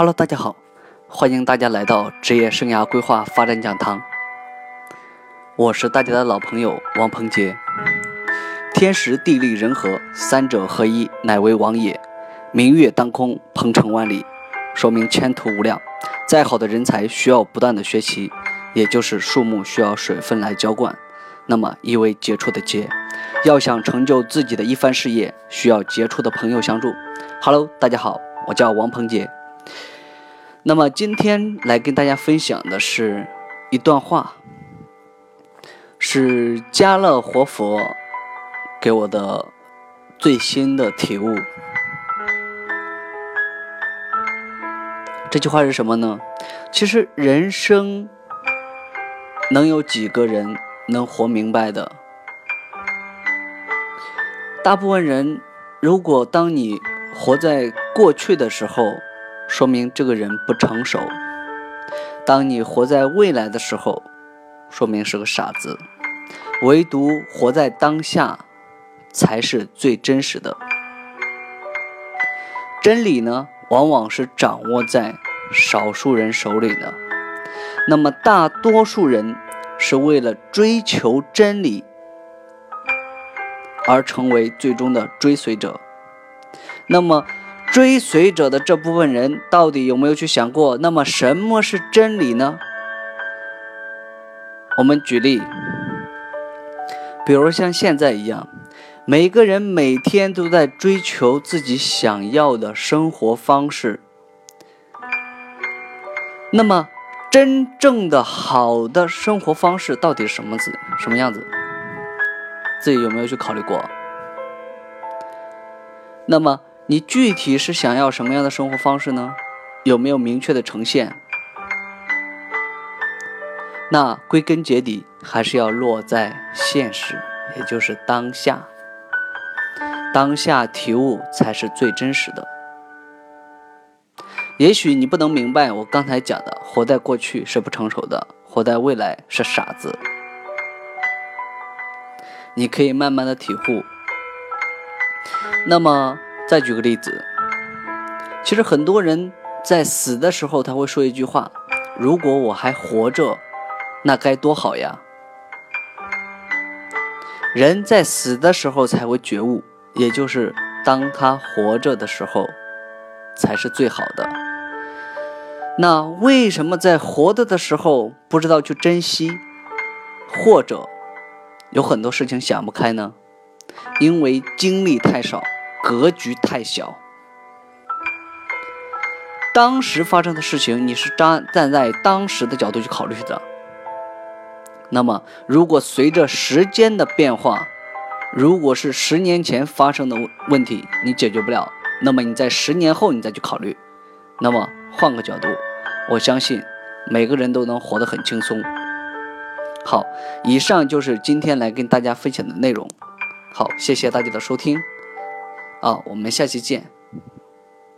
Hello，大家好，欢迎大家来到职业生涯规划发展讲堂。我是大家的老朋友王鹏杰。天时地利人和三者合一，乃为王也。明月当空，鹏程万里，说明前途无量。再好的人才需要不断的学习，也就是树木需要水分来浇灌。那么，一位杰出的杰，要想成就自己的一番事业，需要杰出的朋友相助。Hello，大家好，我叫王鹏杰。那么今天来跟大家分享的是一段话，是家乐活佛给我的最新的体悟。这句话是什么呢？其实人生能有几个人能活明白的？大部分人，如果当你活在过去的时候，说明这个人不成熟。当你活在未来的时候，说明是个傻子。唯独活在当下，才是最真实的。真理呢，往往是掌握在少数人手里的。那么大多数人是为了追求真理而成为最终的追随者。那么。追随者的这部分人到底有没有去想过？那么什么是真理呢？我们举例，比如像现在一样，每个人每天都在追求自己想要的生活方式。那么，真正的好的生活方式到底是什么子什么样子？自己有没有去考虑过？那么？你具体是想要什么样的生活方式呢？有没有明确的呈现？那归根结底还是要落在现实，也就是当下。当下体悟才是最真实的。也许你不能明白我刚才讲的，活在过去是不成熟的，活在未来是傻子。你可以慢慢的体悟。那么。再举个例子，其实很多人在死的时候，他会说一句话：“如果我还活着，那该多好呀。”人在死的时候才会觉悟，也就是当他活着的时候，才是最好的。那为什么在活着的时候不知道去珍惜，或者有很多事情想不开呢？因为经历太少。格局太小，当时发生的事情，你是站站在当时的角度去考虑的。那么，如果随着时间的变化，如果是十年前发生的问题，你解决不了，那么你在十年后你再去考虑。那么换个角度，我相信每个人都能活得很轻松。好，以上就是今天来跟大家分享的内容。好，谢谢大家的收听。啊，我们下期见。